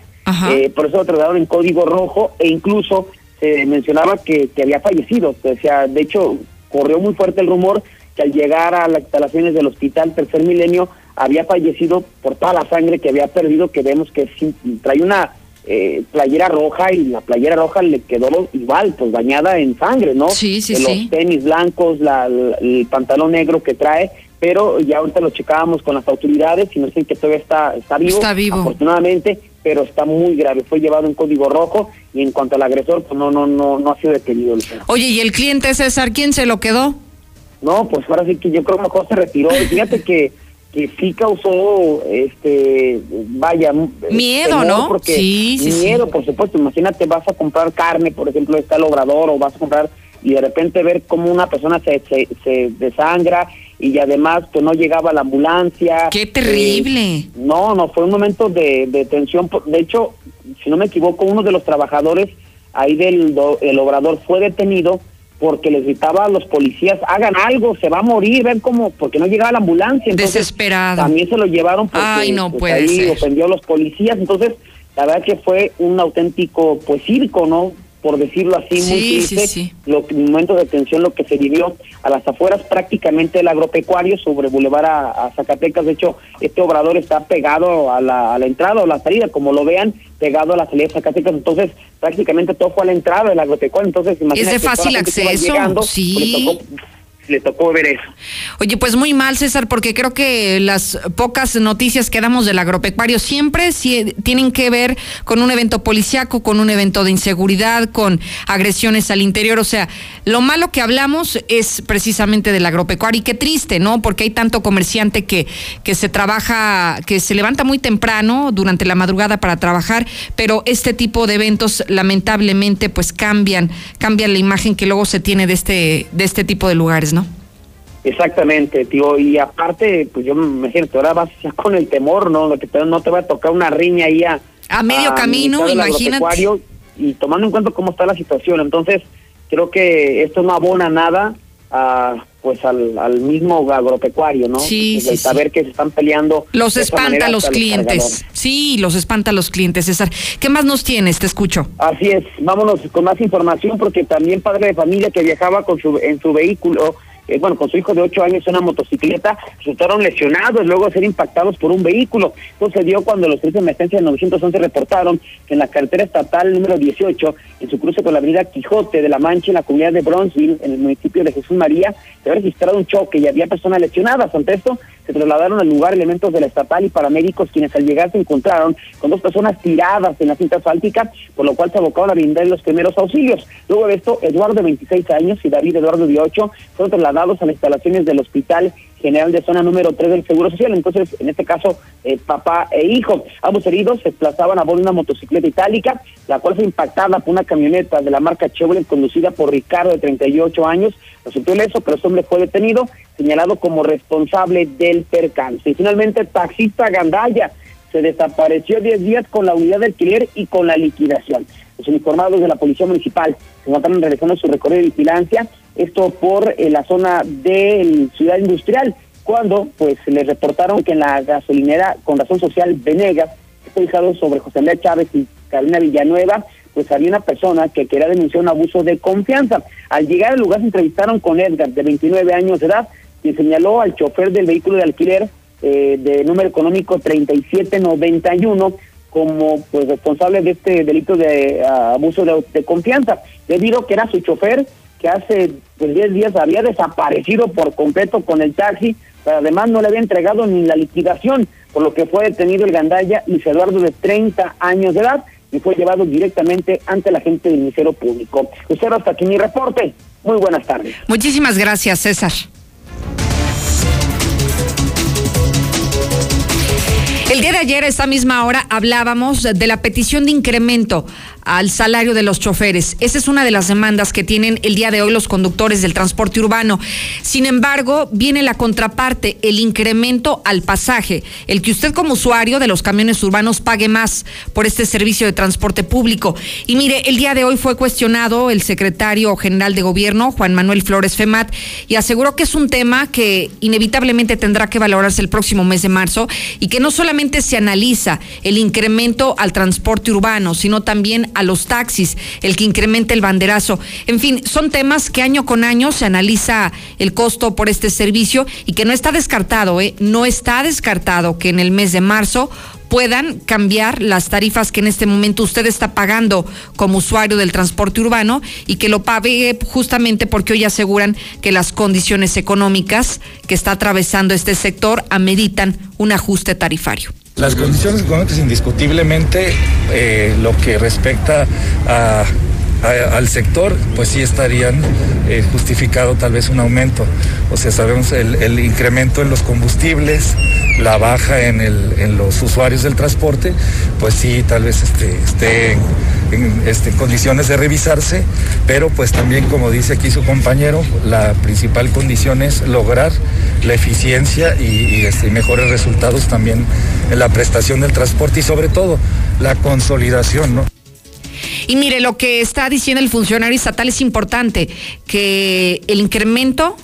S2: eh, por eso lo trataron en código rojo e incluso se mencionaba que, que había fallecido, o sea, de hecho corrió muy fuerte el rumor que al llegar a las instalaciones del hospital Tercer Milenio había fallecido por toda la sangre que había perdido, que vemos que trae una eh, playera roja y la playera roja le quedó igual, pues bañada en sangre, ¿no?
S1: Sí, sí,
S2: Los tenis blancos, la, el pantalón negro que trae, pero ya ahorita lo checábamos con las autoridades y nos dicen que todavía está, está vivo.
S1: Está vivo.
S2: Afortunadamente, pero está muy grave. Fue llevado en código rojo y en cuanto al agresor, pues no, no, no, no ha sido detenido.
S1: Oye, ¿y el cliente César, quién se lo quedó?
S2: No, pues ahora sí que yo creo que mejor se retiró. Fíjate que que sí causó, este, vaya...
S1: Miedo, ¿no?
S2: Porque sí, sí, miedo, por supuesto. Imagínate, vas a comprar carne, por ejemplo, está el obrador, o vas a comprar y de repente ver cómo una persona se, se, se desangra y además que no llegaba la ambulancia.
S1: ¡Qué terrible!
S2: Eh, no, no, fue un momento de, de tensión. De hecho, si no me equivoco, uno de los trabajadores ahí del el obrador fue detenido porque les gritaba a los policías, hagan algo, se va a morir, ven cómo, porque no llegaba la ambulancia.
S1: Desesperado.
S2: También se lo llevaron porque
S1: Ay, no
S2: pues,
S1: puede
S2: ahí
S1: ser.
S2: ofendió a los policías, entonces la verdad que fue un auténtico pues circo, ¿no? Por decirlo así, muy
S1: Sí, sí,
S2: triste,
S1: sí.
S2: lo que, momento de tensión lo que se vivió a las afueras prácticamente del agropecuario sobre Boulevard a, a Zacatecas. De hecho, este obrador está pegado a la, a la entrada o la salida, como lo vean, pegado a la salida de Zacatecas. Entonces, prácticamente todo fue a la entrada del agropecuario. Entonces,
S1: Es de
S2: imagínate, toda la
S1: fácil acceso,
S2: llegando,
S1: sí.
S2: pues, tocó le tocó ver eso.
S1: Oye, pues muy mal, César, porque creo que las pocas noticias que damos del agropecuario siempre sí tienen que ver con un evento policiaco, con un evento de inseguridad, con agresiones al interior. O sea, lo malo que hablamos es precisamente del agropecuario y qué triste, ¿no? Porque hay tanto comerciante que, que se trabaja, que se levanta muy temprano durante la madrugada para trabajar, pero este tipo de eventos lamentablemente pues cambian, cambian la imagen que luego se tiene de este, de este tipo de lugares, ¿no?
S2: Exactamente, tío. Y aparte, pues yo me imagino que ahora vas ya con el temor, ¿no? De que te- no te va a tocar una riña ahí a...
S1: A medio camino, imagínate.
S2: Y tomando en cuenta cómo está la situación. Entonces, creo que esto no abona nada a pues al, al mismo agropecuario, ¿no?
S1: Sí,
S2: Pues,
S1: sí,
S2: el saber que se están peleando.
S1: Los espanta a los clientes. Sí, los espanta a los clientes, César. ¿Qué más nos tienes? Te escucho.
S2: Así es, vámonos con más información porque también padre de familia que viajaba con su en su vehículo, eh, bueno, con su hijo de 8 años en una motocicleta, resultaron lesionados luego de ser impactados por un vehículo. Esto se dio cuando los servicios de emergencia del 911 reportaron que en la carretera estatal número 18, en su cruce con la avenida Quijote de la Mancha, en la comunidad de Bronzeville, en el municipio de Jesús María, se había registrado un choque y había personas lesionadas. Ante esto, se trasladaron al lugar elementos de la estatal y paramédicos quienes al llegar se encontraron con dos personas tiradas en la cinta asfáltica, por lo cual se abocaron a brindar los primeros auxilios. Luego de esto, Eduardo de 26 años y David Eduardo de 8 fueron trasladados a las instalaciones del Hospital General de Zona número 3 del Seguro Social. Entonces, en este caso, eh, papá e hijo. Ambos heridos se desplazaban a bordo de una motocicleta itálica, la cual fue impactada por una camioneta de la marca Chevrolet conducida por Ricardo de 38 años. Resultó ileso, pero este hombre fue detenido, señalado como responsable del percance. Y finalmente, taxista Gandaya se desapareció 10 días con la unidad de alquiler y con la liquidación. Los uniformados de la Policía Municipal se encontraron realizando su recorrido de vigilancia, esto por eh, la zona de Ciudad Industrial, cuando pues les reportaron que en la gasolinera con razón social Venegas, ubicado sobre José Andrés Chávez y Carolina Villanueva, pues había una persona que quería denunciar un abuso de confianza. Al llegar al lugar se entrevistaron con Edgar, de 29 años de edad, quien señaló al chofer del vehículo de alquiler eh, de número económico 3791 como pues responsable de este delito de ah, abuso de, confianza, debido que era su chofer que hace pues, 10 días había desaparecido por completo con el taxi, pero además no le había entregado ni la liquidación, por lo que fue detenido el gandalla Luis Eduardo de 30 años de edad y fue llevado directamente ante la gente del Ministerio Público. Usted hasta aquí mi reporte. Muy buenas tardes.
S1: Muchísimas gracias, César. El día de ayer, a esta misma hora, hablábamos de la petición de incremento al salario de los choferes. Esa es una de las demandas que tienen el día de hoy los conductores del transporte urbano. Sin embargo, viene la contraparte, el incremento al pasaje, el que usted como usuario de los camiones urbanos pague más por este servicio de transporte público. Y mire, el día de hoy fue cuestionado el secretario general de gobierno, Juan Manuel Flores Femat, y aseguró que es un tema que inevitablemente tendrá que valorarse el próximo mes de marzo y que no solamente se analiza el incremento al transporte urbano, sino también a los taxis, el que incremente el banderazo. En fin, son temas que año con año se analiza el costo por este servicio y que no está descartado, ¿eh? no está descartado que en el mes de marzo puedan cambiar las tarifas que en este momento usted está pagando como usuario del transporte urbano y que lo pague justamente porque hoy aseguran que las condiciones económicas que está atravesando este sector ameritan un ajuste tarifario.
S26: Las condiciones económicas indiscutiblemente, eh, lo que respecta a, al sector, pues sí estarían eh, justificado tal vez un aumento. O sea, sabemos el, el incremento en los combustibles, la baja en, el, en los usuarios del transporte, pues sí, tal vez este, esté en, en, este, condiciones de revisarse, pero pues también, como dice aquí su compañero, la principal condición es lograr la eficiencia y, y, este, mejores resultados también en la prestación del transporte y sobre todo la consolidación, ¿no?
S1: Y mire, lo que está diciendo el funcionario estatal es importante, que el incremento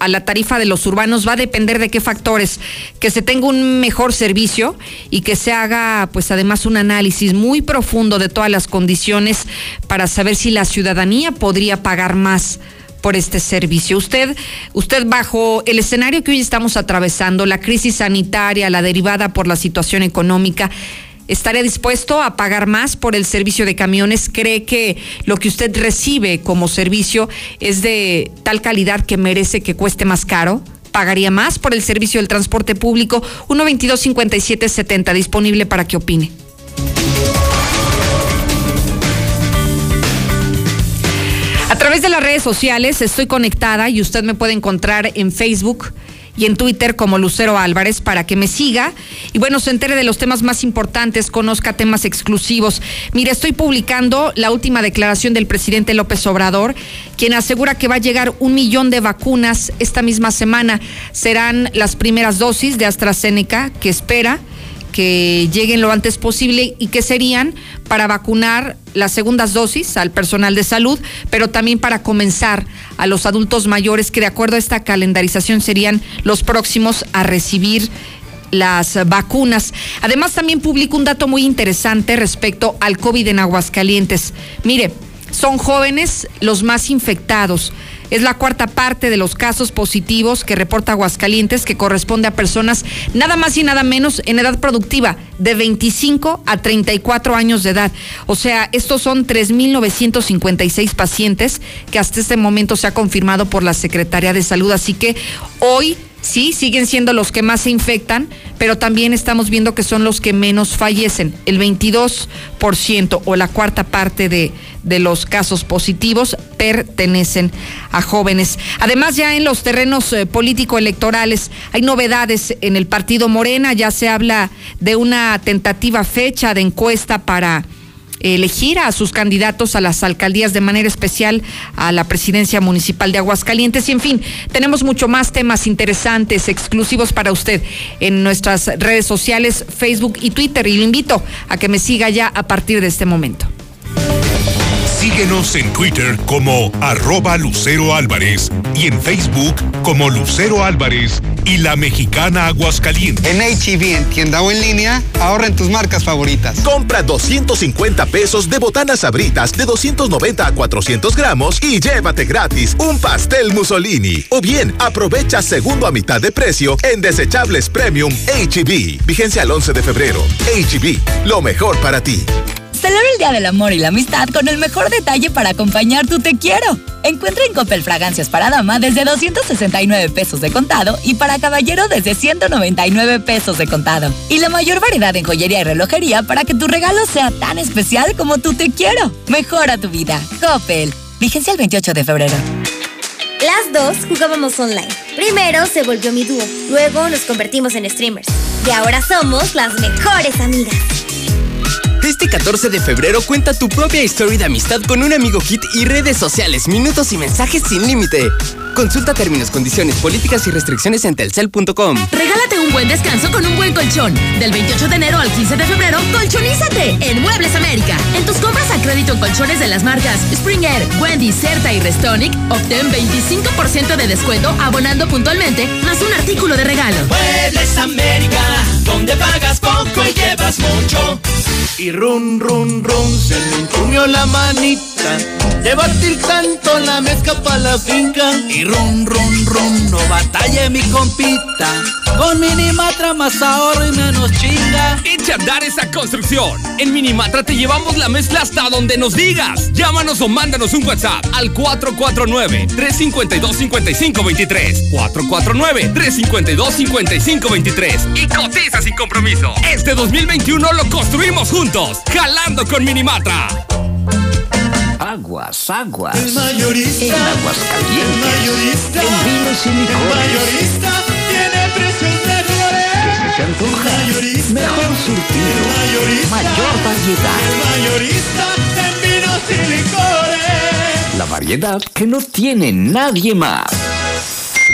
S1: a la tarifa de los urbanos va a depender de qué factores, que se tenga un mejor servicio y que se haga pues además un análisis muy profundo de todas las condiciones para saber si la ciudadanía podría pagar más por este servicio. Usted, usted bajo el escenario que hoy estamos atravesando, la crisis sanitaria, la derivada por la situación económica, ¿Estaría dispuesto a pagar más por el servicio de camiones? ¿Cree que lo que usted recibe como servicio es de tal calidad que merece que cueste más caro? ¿Pagaría más por el servicio del transporte público? 122-5770, disponible para que opine. A través de las redes sociales estoy conectada y usted me puede encontrar en Facebook y en Twitter como Lucero Álvarez para que me siga y bueno, se entere de los temas más importantes, conozca temas exclusivos. Mire, estoy publicando la última declaración del presidente López Obrador, quien asegura que va a llegar un millón de vacunas esta misma semana. Serán las primeras dosis de AstraZeneca que espera que lleguen lo antes posible y que serían para vacunar las segundas dosis al personal de salud, pero también para comenzar a los adultos mayores que de acuerdo a esta calendarización serían los próximos a recibir las vacunas. Además, también publico un dato muy interesante respecto al COVID en Aguascalientes. Mire, son jóvenes los más infectados. Es la cuarta parte de los casos positivos que reporta Aguascalientes, que corresponde a personas nada más y nada menos en edad productiva, de 25 a 34 años de edad. O sea, estos son 3.956 pacientes que hasta este momento se ha confirmado por la Secretaría de Salud. Así que hoy sí, siguen siendo los que más se infectan, pero también estamos viendo que son los que menos fallecen. El 22% o la cuarta parte de, de los casos positivos pertenecen a jóvenes. Además, ya en los terrenos eh, político-electorales hay novedades en el partido Morena, ya se habla de una tentativa fecha de encuesta para elegir a sus candidatos a las alcaldías de manera especial a la presidencia municipal de Aguascalientes. Y en fin, tenemos mucho más temas interesantes, exclusivos para usted en nuestras redes sociales, Facebook y Twitter. Y lo invito a que me siga ya a partir de este momento.
S13: Síguenos en Twitter como arroba Lucero Álvarez y en Facebook como Lucero Álvarez y la mexicana Aguascalientes.
S27: En HB, en tienda o en línea, ahorra en tus marcas favoritas.
S28: Compra 250 pesos de botanas sabritas de 290 a 400 gramos y llévate gratis un pastel Mussolini. O bien, aprovecha segundo a mitad de precio en desechables premium HB. Vigencia al 11 de febrero. HB, lo mejor para ti.
S29: Celebra el Día del Amor y la Amistad con el mejor detalle para acompañar tu te quiero. Encuentra en Coppel fragancias para dama desde 269 pesos de contado y para caballero desde 199 pesos de contado. Y la mayor variedad en joyería y relojería para que tu regalo sea tan especial como tu te quiero. Mejora tu vida. Coppel. Vigencia el 28 de febrero.
S30: Las dos jugábamos online. Primero se volvió mi dúo, luego nos convertimos en streamers. Y ahora somos las mejores amigas.
S31: Este 14 de febrero cuenta tu propia historia de amistad con un amigo kit y redes sociales, minutos y mensajes sin límite. Consulta términos, condiciones, políticas y restricciones en telcel.com.
S17: Regálate un buen descanso con un buen colchón. Del 28 de enero al 15 de febrero, colchonízate en Muebles América. En tus compras a crédito en colchones de las marcas Springer, Wendy, Certa y Restonic, obtén 25% de descuento abonando puntualmente, más un artículo de regalo.
S20: Muebles América, donde pagas poco y llevas mucho.
S32: Y run, run, run, se me entumió la manita. De batir tanto la mezcla pa' la finca. Y run, run, run, no batalle mi compita. Con Minimatra más ahorro y menos chinga.
S22: Echa a dar esa construcción. En Minimatra te llevamos la mezcla hasta donde nos digas. Llámanos o mándanos un WhatsApp al 449-352-5523. 449-352-5523. Y cotiza sin compromiso. Este 2021 lo construimos juntos. Jalando con Minimatra.
S33: Aguas, aguas.
S32: El mayorista.
S33: En Aguascalientes.
S32: El mayorista.
S33: En vinos y
S32: El
S33: licores.
S32: mayorista tiene precios mejores.
S33: ¿Qué se antoja?
S32: El mayorista.
S33: Mejor surtido.
S32: El mayorista.
S33: Mayor variedad.
S32: El mayorista en vinos y licores.
S33: La variedad que no tiene nadie más.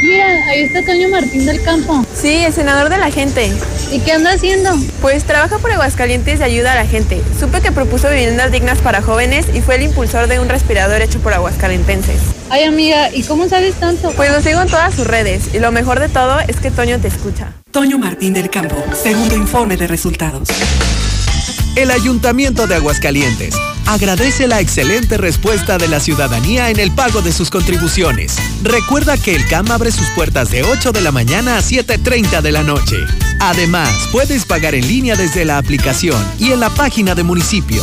S34: Mira, ahí está Toño Martín del Campo.
S35: Sí, el senador de la gente.
S34: ¿Y qué anda haciendo?
S35: Pues trabaja por Aguascalientes y ayuda a la gente. Supe que propuso viviendas dignas para jóvenes y fue el impulsor de un respirador hecho por aguascalentenses.
S34: Ay, amiga, ¿y cómo sabes tanto?
S35: Pues lo sigo en todas sus redes y lo mejor de todo es que Toño te escucha.
S36: Toño Martín del Campo, segundo informe de resultados.
S37: El Ayuntamiento de Aguascalientes agradece la excelente respuesta de la ciudadanía en el pago de sus contribuciones. Recuerda que el CAM abre sus puertas de 8 de la mañana a 7.30 de la noche. Además, puedes pagar en línea desde la aplicación y en la página de municipio.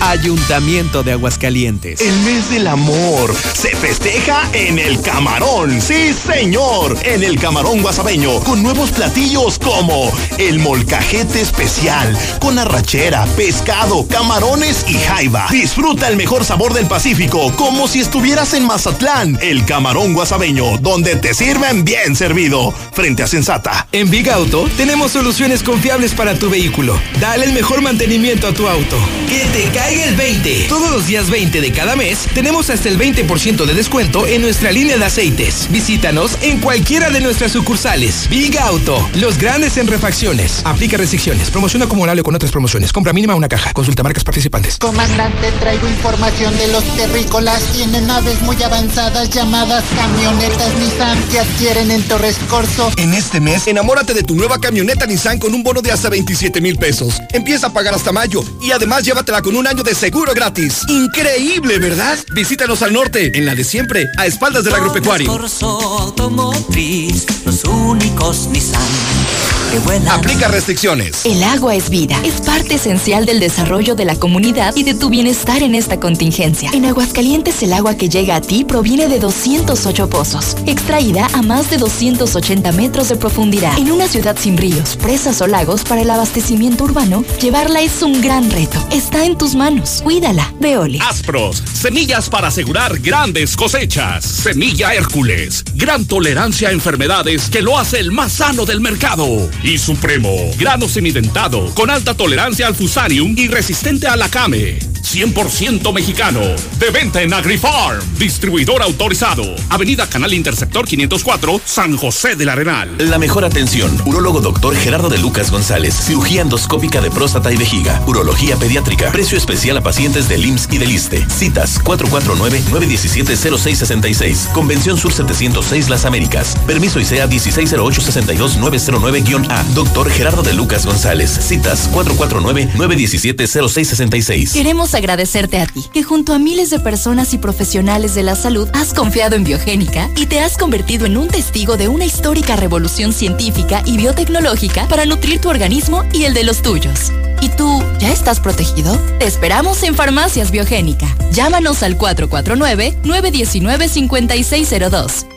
S37: Ayuntamiento de Aguascalientes.
S21: El mes del amor se festeja en el Camarón. Sí, señor. En el Camarón Guasabeño. Con nuevos platillos como el molcajete especial. Con arrachera, pescado, camarones y jaiba. Disfruta el mejor sabor del Pacífico. Como si estuvieras en Mazatlán. El Camarón Guasabeño. Donde te sirven bien servido. Frente a Sensata.
S19: En Big Auto tenemos
S38: Tenemos soluciones confiables para tu vehículo. Dale el mejor mantenimiento a tu auto. Que te caiga el 20. Todos los días 20 de cada mes tenemos hasta el 20% de descuento en nuestra línea de aceites. Visítanos en cualquiera de nuestras sucursales. Big Auto, los grandes en refacciones. Aplica restricciones. Promoción acumulable con otras promociones. Compra mínima una caja. Consulta marcas participantes.
S39: Comandante, traigo información de los terrícolas. Tienen naves muy avanzadas llamadas camionetas Nissan que adquieren en Torres Corso.
S19: En este mes, enamórate de tu nueva camioneta Nissan con un bono de hasta 27 mil pesos. Empieza a pagar hasta mayo y además llévatela con un año de seguro gratis. Increíble, ¿verdad? Visítanos al norte, en la de siempre, a espaldas del agropecuario.
S40: Automotriz, los únicos Nissan
S19: Aplica restricciones.
S29: El agua es vida. Es parte esencial del desarrollo de la comunidad y de tu bienestar en esta contingencia. En Aguascalientes el agua que llega a ti proviene de 208 pozos, extraída a más de 280 metros de profundidad. En una ciudad sin ríos, presas o lagos para el abastecimiento urbano, llevarla es un gran reto. Está en tus manos. Cuídala. Veole.
S22: Aspros, semillas para asegurar grandes cosechas. Semilla Hércules, gran tolerancia a enfermedades que lo hace el más sano del mercado. Y Supremo, grano semidentado, con alta tolerancia al fusarium y resistente a la came. 100% mexicano. De venta en AgriFarm. Distribuidor autorizado. Avenida Canal Interceptor 504, San José del Arenal.
S21: La mejor atención. Urólogo doctor Gerardo de Lucas González. Cirugía endoscópica de próstata y vejiga. Urología pediátrica. Precio especial a pacientes del IMSS y del ISTE. Citas 449-917-0666. Convención Sur 706 Las Américas. Permiso ICEA 160862909-A. Doctor Gerardo de Lucas González. Citas 449-917-0666.
S29: Queremos agradecerte a ti, que junto a miles de personas y profesionales de la salud has confiado en Biogénica y te has convertido en un testigo de una histórica revolución científica y biotecnológica para nutrir tu organismo y el de los tuyos. ¿Y tú ya estás protegido? Te esperamos en Farmacias Biogénica. Llámanos al 449-919-5602.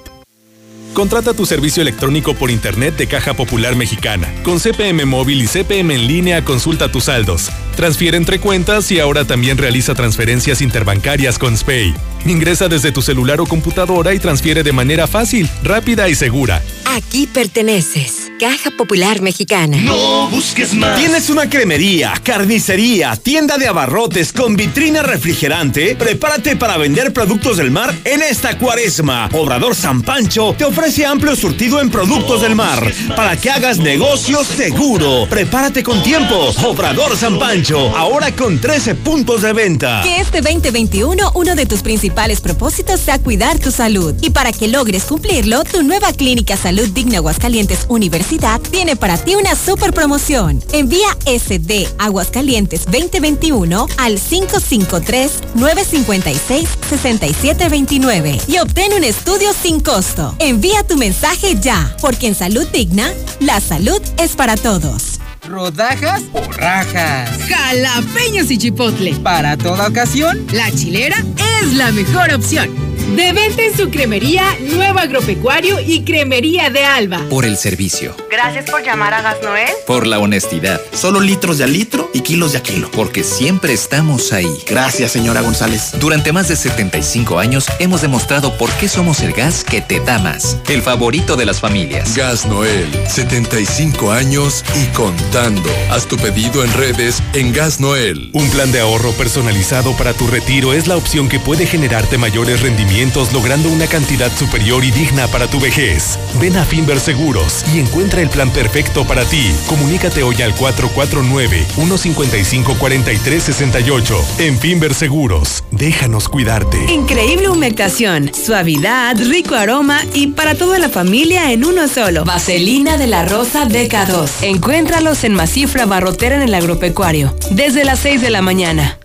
S41: Contrata tu servicio electrónico por Internet de Caja Popular Mexicana. Con CPM Móvil y CPM en línea, consulta tus saldos. Transfiere entre cuentas y ahora también realiza transferencias interbancarias con SPAY. Ingresa desde tu celular o computadora y transfiere de manera fácil, rápida y segura.
S42: Aquí perteneces. Caja Popular Mexicana.
S22: No busques más.
S16: ¿Tienes una cremería, carnicería, tienda de abarrotes con vitrina refrigerante? Prepárate para vender productos del mar en esta cuaresma. Obrador San Pancho te ofrece amplio surtido en productos del mar para que hagas negocios seguro. Prepárate con tiempo. Obrador San Pancho, ahora con 13 puntos de venta.
S43: Que este 2021 uno de tus principales propósitos sea cuidar tu salud. Y para que logres cumplirlo, tu nueva clínica Salud Digna Aguascalientes Universidad tiene para ti una super promoción. Envía SD Aguascalientes 2021 al 553-956-6729 y obtén un estudio sin costo. Envía tu mensaje ya, porque en Salud Digna, la salud es para todos.
S44: ¿Rodajas o rajas?
S14: Jalapeños y chipotle.
S44: Para toda ocasión,
S14: la chilera es la mejor opción. De venta en su cremería Nuevo Agropecuario y Cremería de Alba.
S45: Por el servicio.
S35: Gracias por llamar a Gas Noel.
S45: Por la honestidad.
S18: Solo litros de a litro y kilos de a kilo.
S45: Porque siempre estamos ahí.
S18: Gracias, señora González.
S45: Durante más de 75 años hemos demostrado por qué somos el gas que te da más. El favorito de las familias.
S46: Gas Noel. 75 años y contando. Haz tu pedido en redes en Gas Noel.
S13: Un plan de ahorro personalizado para tu retiro es la opción que puede generarte mayores rendimientos logrando una cantidad superior y digna para tu vejez. Ven a Finver Seguros y encuentra el plan perfecto para ti. Comunícate hoy al 449-155-4368. En Finver Seguros, déjanos cuidarte.
S14: Increíble humectación, suavidad, rico aroma y para toda la familia en uno solo. Vaselina de la Rosa DK2. Encuéntralos en Masifra Barrotera en el Agropecuario. Desde las 6 de la mañana.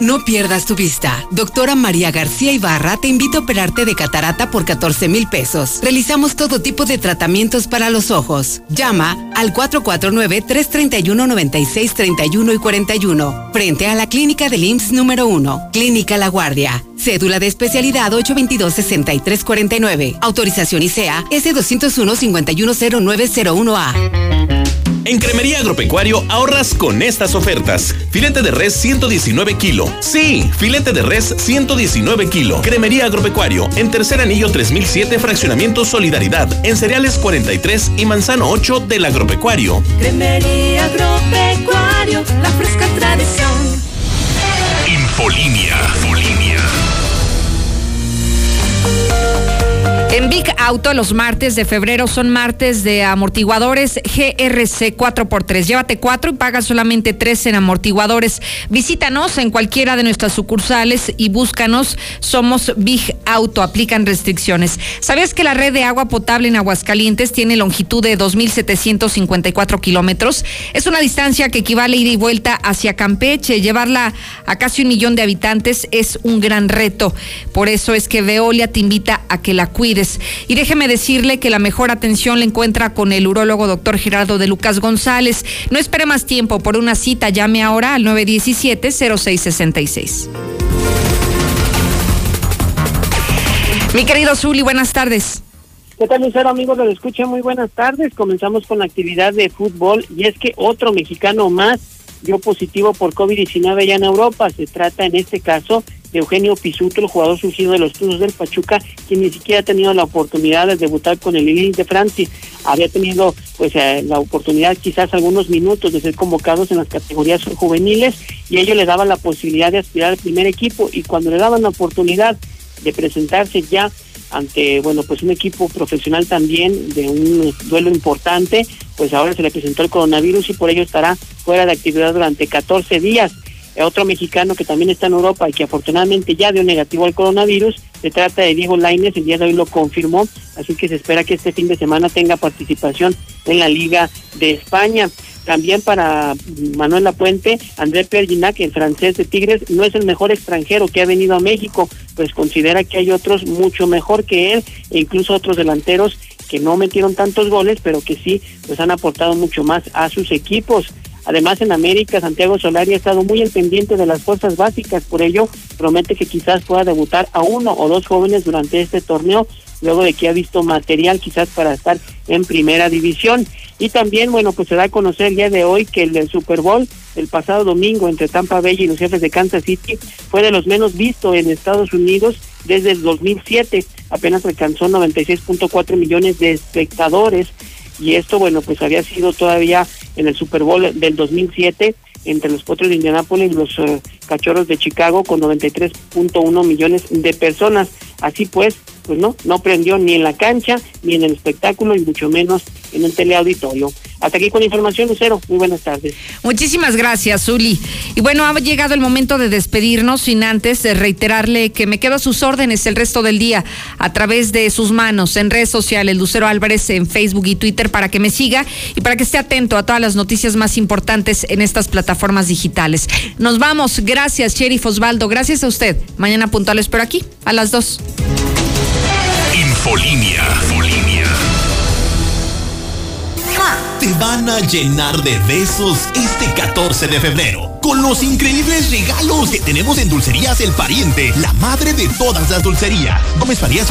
S37: No pierdas tu vista. Doctora María García Ibarra te invita a operarte de catarata por 14 mil pesos. Realizamos todo tipo de tratamientos para los ojos. Llama al 449-331-9631 y 41. Frente a la clínica del IMSS número 1. Clínica La Guardia. Cédula de especialidad 822-6349. Autorización ICEA S201-510901A.
S21: En Cremería Agropecuario ahorras con estas ofertas. Filete de res 119 kilo. Sí, filete de res 119 kilo. Cremería Agropecuario en Tercer Anillo 3007 Fraccionamiento Solidaridad en Cereales 43 y Manzano 8 del Agropecuario.
S14: Cremería Agropecuario, la fresca tradición.
S16: Infolinia.
S1: En Auto, los martes de febrero son martes de amortiguadores GRC 4x3. Llévate 4 y paga solamente 3 en amortiguadores. Visítanos en cualquiera de nuestras sucursales y búscanos. Somos Big Auto. Aplican restricciones. ¿Sabías que la red de agua potable en Aguascalientes tiene longitud de 2.754 kilómetros? Es una distancia que equivale a ida y vuelta hacia Campeche. Llevarla a casi un millón de habitantes es un gran reto. Por eso es que Veolia te invita a que la cuides y déjeme decirle que la mejor atención la encuentra con el urólogo doctor Gerardo de Lucas González. No espere más tiempo por una cita, llame ahora al 917-0666. Mi querido Zuli, buenas tardes.
S47: ¿Qué tal, Lucero, amigos de Escucha? Muy buenas tardes. Comenzamos con la actividad de fútbol y es que otro mexicano más dio positivo por COVID-19 ya en Europa. Se trata en este caso de Eugenio Pisuto, el jugador surgido de los Tuzos del Pachuca, quien ni siquiera ha tenido la oportunidad de debutar con el Lille de Francia. Había tenido pues eh, la oportunidad quizás algunos minutos de ser convocados en las categorías juveniles y ello le daba la posibilidad de aspirar al primer equipo y cuando le daban la oportunidad de presentarse ya ante bueno pues un equipo profesional también de un duelo importante pues ahora se le presentó el coronavirus y por ello estará fuera de actividad durante 14 días otro mexicano que también está en Europa y que afortunadamente ya dio negativo al coronavirus, se trata de Diego Lainez, el día de hoy lo confirmó, así que se espera que este fin de semana tenga participación en la Liga de España. También para Manuel Lapuente, André Perginac, el francés de Tigres, no es el mejor extranjero que ha venido a México, pues considera que hay otros mucho mejor que él e incluso otros delanteros que no metieron tantos goles, pero que sí pues han aportado mucho más a sus equipos. Además, en América, Santiago Solari ha estado muy al pendiente de las fuerzas básicas, por ello promete que quizás pueda debutar a uno o dos jóvenes durante este torneo, luego de que ha visto material quizás para estar en primera división. Y también, bueno, pues se da a conocer el día de hoy que el, Super Bowl el pasado domingo entre Tampa Bay y los jefes de Kansas City fue de los menos vistos en Estados Unidos desde el 2007. Apenas alcanzó 96.4 millones de espectadores y esto, bueno, pues había sido todavía en el Super Bowl del 2007 entre los Potros de Indianápolis y los eh, Cachorros de Chicago con 93.1 millones de personas. Así pues, pues no, no prendió ni en la cancha, ni en el espectáculo, y mucho menos en el teleauditorio. Hasta aquí con información, Lucero. Muy buenas tardes.
S1: Muchísimas gracias, Zuli. Y bueno, ha llegado el momento de despedirnos sin antes de reiterarle que me quedo a sus órdenes el resto del día a través de sus manos en redes sociales, Lucero Álvarez en Facebook y Twitter para que me siga y para que esté atento a todas las noticias más importantes en estas plataformas digitales. Nos vamos. Gracias, Sheriff Osvaldo. Gracias a usted. Mañana puntuales por aquí, a las dos.
S16: Infolinia. Te van a llenar de besos este 14 de febrero con los increíbles regalos que tenemos en Dulcerías El Pariente, la madre de todas las dulcerías. Gómez Farías.